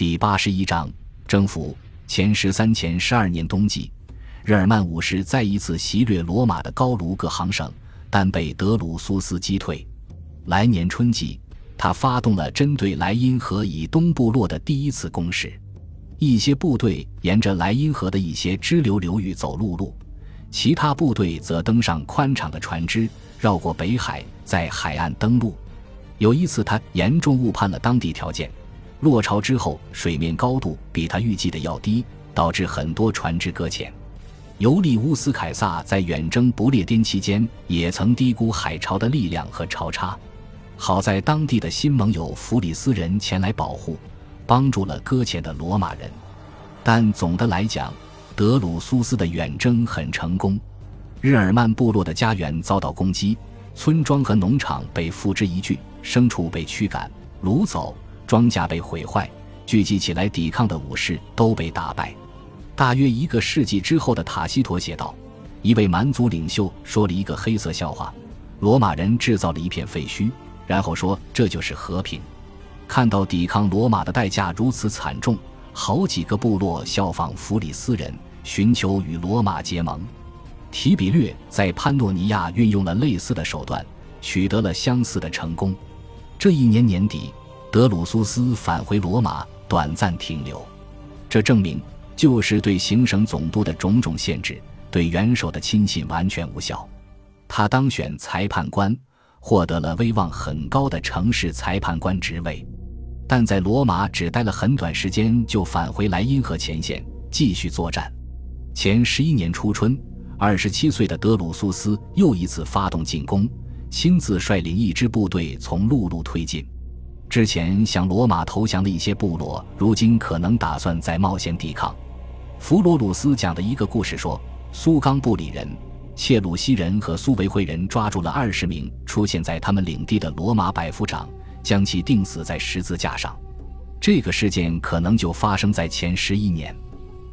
第八十一章征服。前十三前十二年冬季，日耳曼武士再一次袭掠罗马的高卢各行省，但被德鲁苏斯击退。来年春季，他发动了针对莱茵河以东部落的第一次攻势。一些部队沿着莱茵河的一些支流流域走陆路，其他部队则登上宽敞的船只，绕过北海，在海岸登陆。有一次，他严重误判了当地条件，落潮之后水面高度比他预计的要低，导致很多船只搁浅。尤利乌斯·凯撒在远征不列颠期间，也曾低估海潮的力量和潮差。好在当地的新盟友弗里斯人前来保护，帮助了搁浅的罗马人。但总的来讲，德鲁苏斯的远征很成功。日耳曼部落的家园遭到攻击，村庄和农场被付之一炬。牲畜被驱赶、掳走，庄稼被毁坏，聚集起来抵抗的武士都被打败。大约一个世纪之后的塔西佗写道：“一位蛮族领袖说了一个黑色笑话，罗马人制造了一片废墟，然后说这就是和平。看到抵抗罗马的代价如此惨重，好几个部落效仿弗里斯人，寻求与罗马结盟。提比略在潘诺尼亚运用了类似的手段，取得了相似的成功。”这一年年底，德鲁苏斯返回罗马，短暂停留。这证明旧时对行省总督的种种限制，对元首的亲信完全无效。他当选裁判官，获得了威望很高的城市裁判官职位，但在罗马只待了很短时间，就返回莱茵河前线继续作战。前十一年初春，二十七岁的德鲁苏斯又一次发动进攻。亲自率领一支部队从陆路推进，之前向罗马投降的一些部落，如今可能打算再冒险抵抗。弗罗鲁斯讲的一个故事说，苏冈布里人、切鲁西人和苏维会人抓住了二十名出现在他们领地的罗马百夫长，将其钉死在十字架上。这个事件可能就发生在前十一年。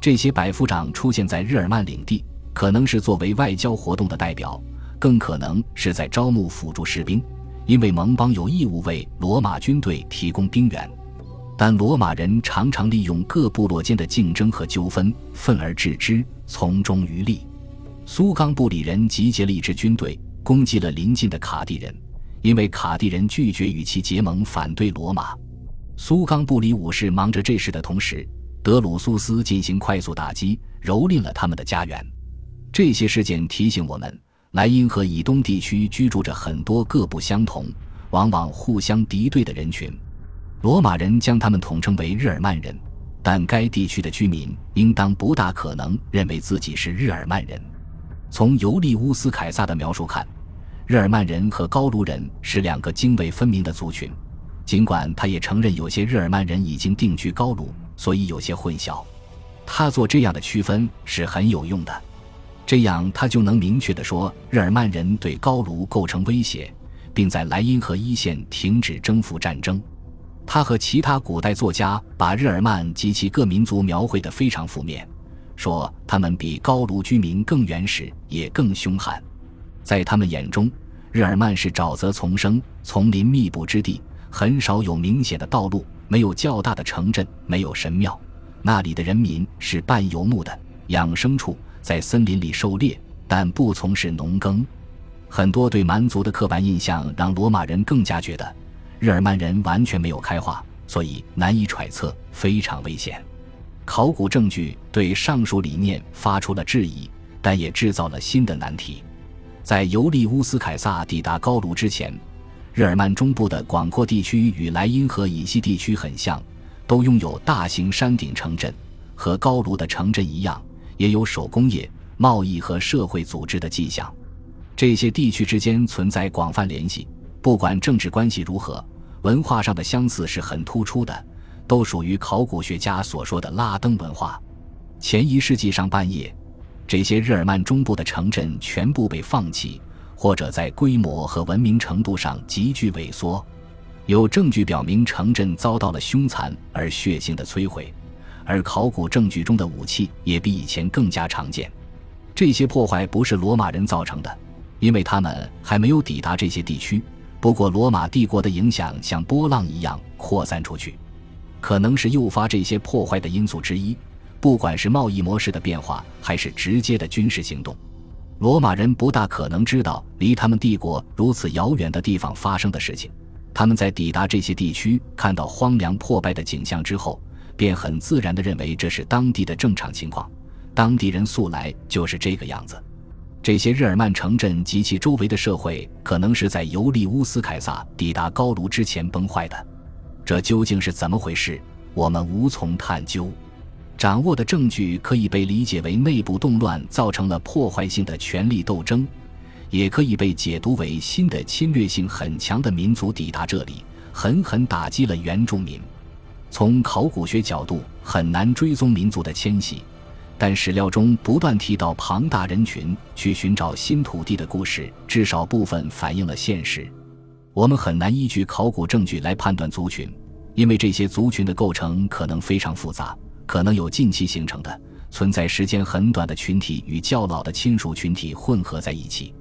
这些百夫长出现在日耳曼领地，可能是作为外交活动的代表。更可能是在招募辅助士兵，因为盟邦有义务为罗马军队提供兵员。但罗马人常常利用各部落间的竞争和纠纷，愤而置之，从中渔利。苏冈布里人集结了一支军队，攻击了邻近的卡地人，因为卡地人拒绝与其结盟，反对罗马。苏冈布里武士忙着这事的同时，德鲁苏斯进行快速打击，蹂躏了他们的家园。这些事件提醒我们。莱茵河以东地区居住着很多各不相同、往往互相敌对的人群。罗马人将他们统称为日耳曼人，但该地区的居民应当不大可能认为自己是日耳曼人。从尤利乌斯·凯撒的描述看，日耳曼人和高卢人是两个泾渭分明的族群。尽管他也承认有些日耳曼人已经定居高卢，所以有些混淆。他做这样的区分是很有用的。这样，他就能明确地说，日耳曼人对高卢构成威胁，并在莱茵河一线停止征服战争。他和其他古代作家把日耳曼及其各民族描绘得非常负面，说他们比高卢居民更原始，也更凶悍。在他们眼中，日耳曼是沼泽丛生、丛林密布之地，很少有明显的道路，没有较大的城镇，没有神庙。那里的人民是半游牧的，养牲畜。在森林里狩猎，但不从事农耕。很多对蛮族的刻板印象让罗马人更加觉得日耳曼人完全没有开化，所以难以揣测，非常危险。考古证据对上述理念发出了质疑，但也制造了新的难题。在尤利乌斯·凯撒抵达高卢之前，日耳曼中部的广阔地区与莱茵河以西地区很像，都拥有大型山顶城镇，和高卢的城镇一样。也有手工业、贸易和社会组织的迹象，这些地区之间存在广泛联系。不管政治关系如何，文化上的相似是很突出的，都属于考古学家所说的拉登文化。前一世纪上半叶，这些日耳曼中部的城镇全部被放弃，或者在规模和文明程度上急剧萎缩。有证据表明，城镇遭到了凶残而血腥的摧毁。而考古证据中的武器也比以前更加常见。这些破坏不是罗马人造成的，因为他们还没有抵达这些地区。不过，罗马帝国的影响像波浪一样扩散出去。可能是诱发这些破坏的因素之一。不管是贸易模式的变化，还是直接的军事行动，罗马人不大可能知道离他们帝国如此遥远的地方发生的事情。他们在抵达这些地区，看到荒凉破败的景象之后，便很自然地认为这是当地的正常情况。当地人素来就是这个样子。这些日耳曼城镇及其周围的社会，可能是在尤利乌斯·凯撒抵达高卢之前崩坏的。这究竟是怎么回事？我们无从探究。掌握的证据可以被理解为内部动乱造成了破坏性的权力斗争，也可以被解读为新的侵略性很强的民族抵达这里，狠狠打击了原住民。从考古学角度，很难追踪民族的迁徙。但史料中不断提到庞大人群去寻找新土地的故事，至少部分反映了现实。我们很难依据考古证据来判断族群，因为这些族群的构成可能非常复杂，可能有近期形成的、存在时间很短的群体与较老的亲属群体混合在一起。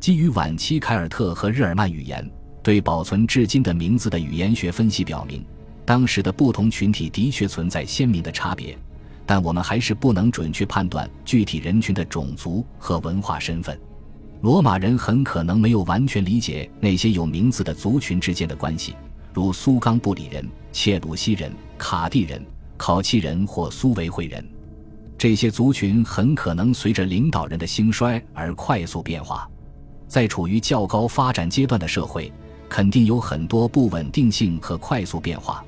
基于晚期凯尔特和日耳曼语言对保存至今的名字的语言学分析表明，当时的不同群体的确存在鲜明的差别。但我们还是不能准确判断具体人群的种族和文化身份。罗马人很可能没有完全理解那些有名字的族群之间的关系，如苏冈布里人、切鲁西人、卡蒂人、考契人或苏维会人。这些族群很可能随着领导人的兴衰而快速变化。在处于较高发展阶段的社会，肯定有很多不稳定性和快速变化。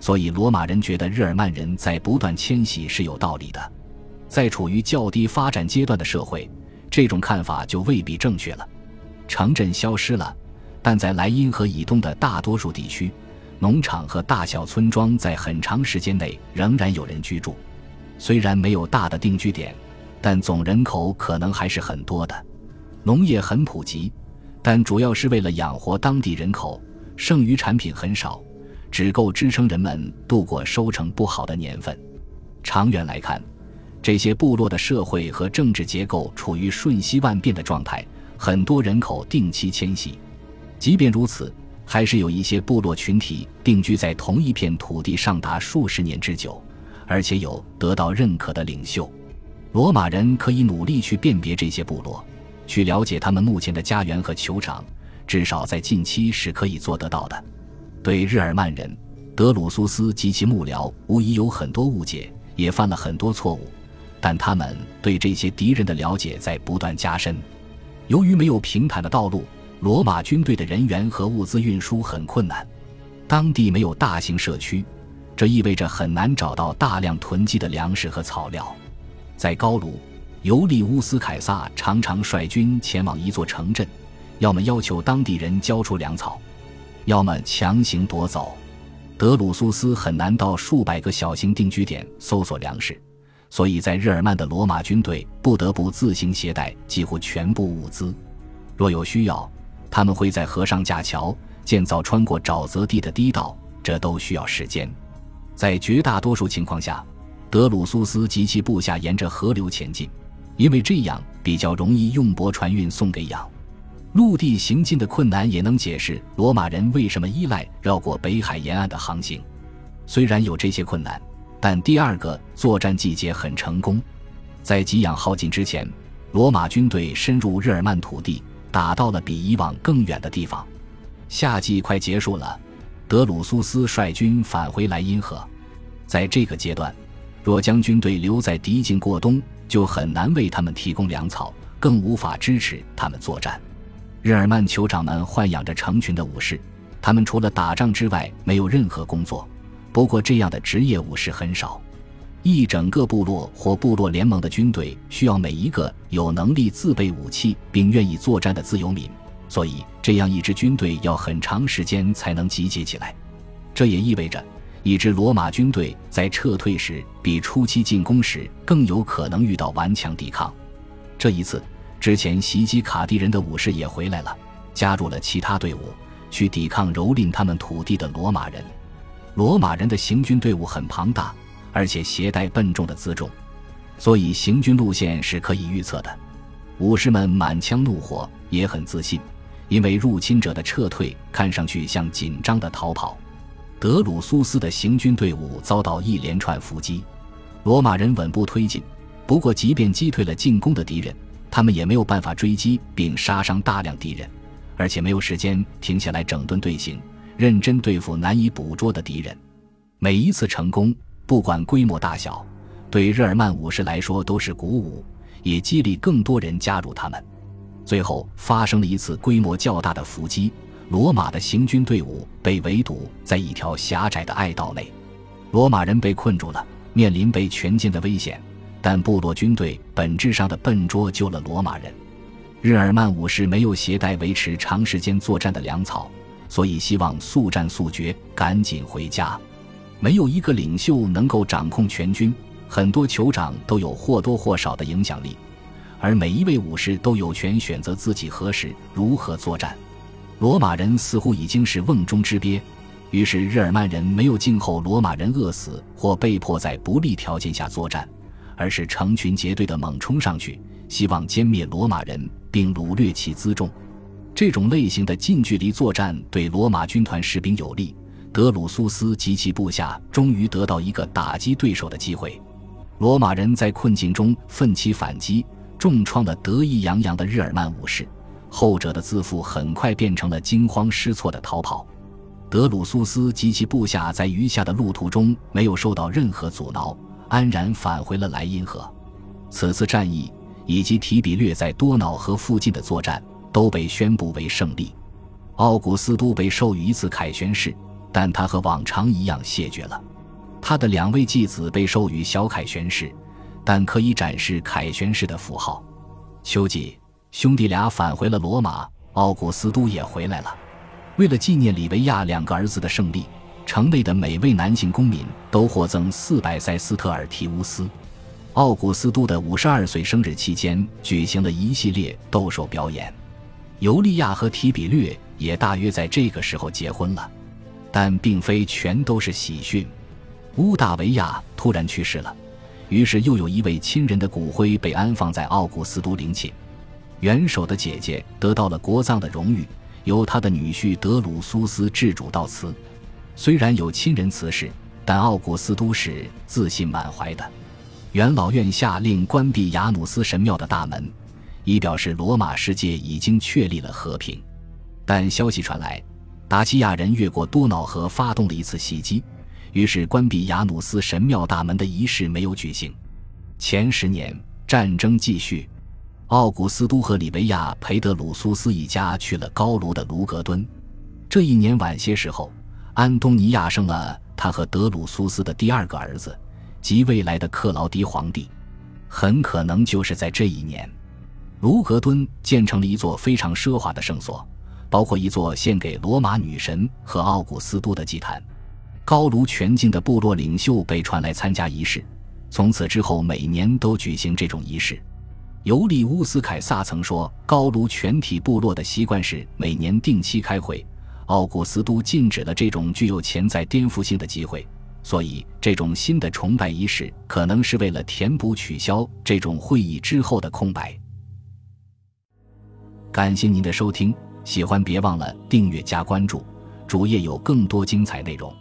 所以，罗马人觉得日耳曼人在不断迁徙是有道理的。在处于较低发展阶段的社会，这种看法就未必正确了。城镇消失了，但在莱茵河以东的大多数地区，农场和大小村庄在很长时间内仍然有人居住。虽然没有大的定居点，但总人口可能还是很多的。农业很普及，但主要是为了养活当地人口，剩余产品很少。只够支撑人们度过收成不好的年份。长远来看，这些部落的社会和政治结构处于瞬息万变的状态，很多人口定期迁徙。即便如此，还是有一些部落群体定居在同一片土地上达数十年之久，而且有得到认可的领袖。罗马人可以努力去辨别这些部落，去了解他们目前的家园和酋长，至少在近期是可以做得到的。对日耳曼人，德鲁苏斯及其幕僚无疑有很多误解，也犯了很多错误，但他们对这些敌人的了解在不断加深。由于没有平坦的道路，罗马军队的人员和物资运输很困难。当地没有大型社区，这意味着很难找到大量囤积的粮食和草料。在高卢，尤利乌斯·凯撒常常率军前往一座城镇，要么要求当地人交出粮草。要么强行夺走，德鲁苏斯很难到数百个小型定居点搜索粮食，所以在日耳曼的罗马军队不得不自行携带几乎全部物资。若有需要，他们会在河上架桥，建造穿过沼泽地的堤道，这都需要时间。在绝大多数情况下，德鲁苏斯及其部下沿着河流前进，因为这样比较容易用驳船运送给养。陆地行进的困难也能解释罗马人为什么依赖绕过北海沿岸的航行。虽然有这些困难，但第二个作战季节很成功。在给养耗尽之前，罗马军队深入日耳曼土地，打到了比以往更远的地方。夏季快结束了，德鲁苏斯率军返回莱茵河。在这个阶段，若将军队留在敌境过冬，就很难为他们提供粮草，更无法支持他们作战。日耳曼酋长们豢养着成群的武士，他们除了打仗之外没有任何工作。不过，这样的职业武士很少。一整个部落或部落联盟的军队需要每一个有能力自备武器并愿意作战的自由民，所以这样一支军队要很长时间才能集结起来。这也意味着，一支罗马军队在撤退时比初期进攻时更有可能遇到顽强抵抗。这一次。之前袭击卡地人的武士也回来了，加入了其他队伍，去抵抗蹂躏他们土地的罗马人。罗马人的行军队伍很庞大，而且携带笨重的辎重，所以行军路线是可以预测的。武士们满腔怒火，也很自信，因为入侵者的撤退看上去像紧张的逃跑。德鲁苏斯的行军队伍遭到一连串伏击，罗马人稳步推进。不过，即便击退了进攻的敌人，他们也没有办法追击并杀伤大量敌人，而且没有时间停下来整顿队形，认真对付难以捕捉的敌人。每一次成功，不管规模大小，对日耳曼武士来说都是鼓舞，也激励更多人加入他们。最后发生了一次规模较大的伏击，罗马的行军队伍被围堵在一条狭窄的隘道内，罗马人被困住了，面临被全歼的危险。但部落军队本质上的笨拙救了罗马人。日耳曼武士没有携带维持长时间作战的粮草，所以希望速战速决，赶紧回家。没有一个领袖能够掌控全军，很多酋长都有或多或少的影响力，而每一位武士都有权选择自己何时如何作战。罗马人似乎已经是瓮中之鳖，于是日耳曼人没有静候罗马人饿死或被迫在不利条件下作战。而是成群结队的猛冲上去，希望歼灭罗马人并掳掠其辎重。这种类型的近距离作战对罗马军团士兵有利。德鲁苏斯及其部下终于得到一个打击对手的机会。罗马人在困境中奋起反击，重创了得意洋洋的日耳曼武士。后者的自负很快变成了惊慌失措的逃跑。德鲁苏斯及其部下在余下的路途中没有受到任何阻挠。安然返回了莱茵河。此次战役以及提比略在多瑙河附近的作战都被宣布为胜利。奥古斯都被授予一次凯旋式，但他和往常一样谢绝了。他的两位继子被授予小凯旋式，但可以展示凯旋式的符号。秋季，兄弟俩返回了罗马，奥古斯都也回来了。为了纪念里维亚两个儿子的胜利。城内的每位男性公民都获赠四百塞斯特尔提乌斯。奥古斯都的五十二岁生日期间，举行了一系列斗兽表演。尤利亚和提比略也大约在这个时候结婚了，但并非全都是喜讯。乌大维亚突然去世了，于是又有一位亲人的骨灰被安放在奥古斯都陵寝。元首的姐姐得到了国葬的荣誉，由他的女婿德鲁苏斯致主悼词。虽然有亲人辞世，但奥古斯都是自信满怀的。元老院下令关闭雅努斯神庙的大门，以表示罗马世界已经确立了和平。但消息传来，达西亚人越过多瑙河发动了一次袭击，于是关闭雅努斯神庙大门的仪式没有举行。前十年战争继续，奥古斯都和里维亚培德鲁苏斯一家去了高卢的卢格敦。这一年晚些时候。安东尼亚生了他和德鲁苏斯的第二个儿子，即未来的克劳迪皇帝。很可能就是在这一年，卢格敦建成了一座非常奢华的圣所，包括一座献给罗马女神和奥古斯都的祭坛。高卢全境的部落领袖被传来参加仪式，从此之后每年都举行这种仪式。尤利乌斯凯撒曾说，高卢全体部落的习惯是每年定期开会。奥古斯都禁止了这种具有潜在颠覆性的机会，所以这种新的崇拜仪式可能是为了填补取消这种会议之后的空白。感谢您的收听，喜欢别忘了订阅加关注，主页有更多精彩内容。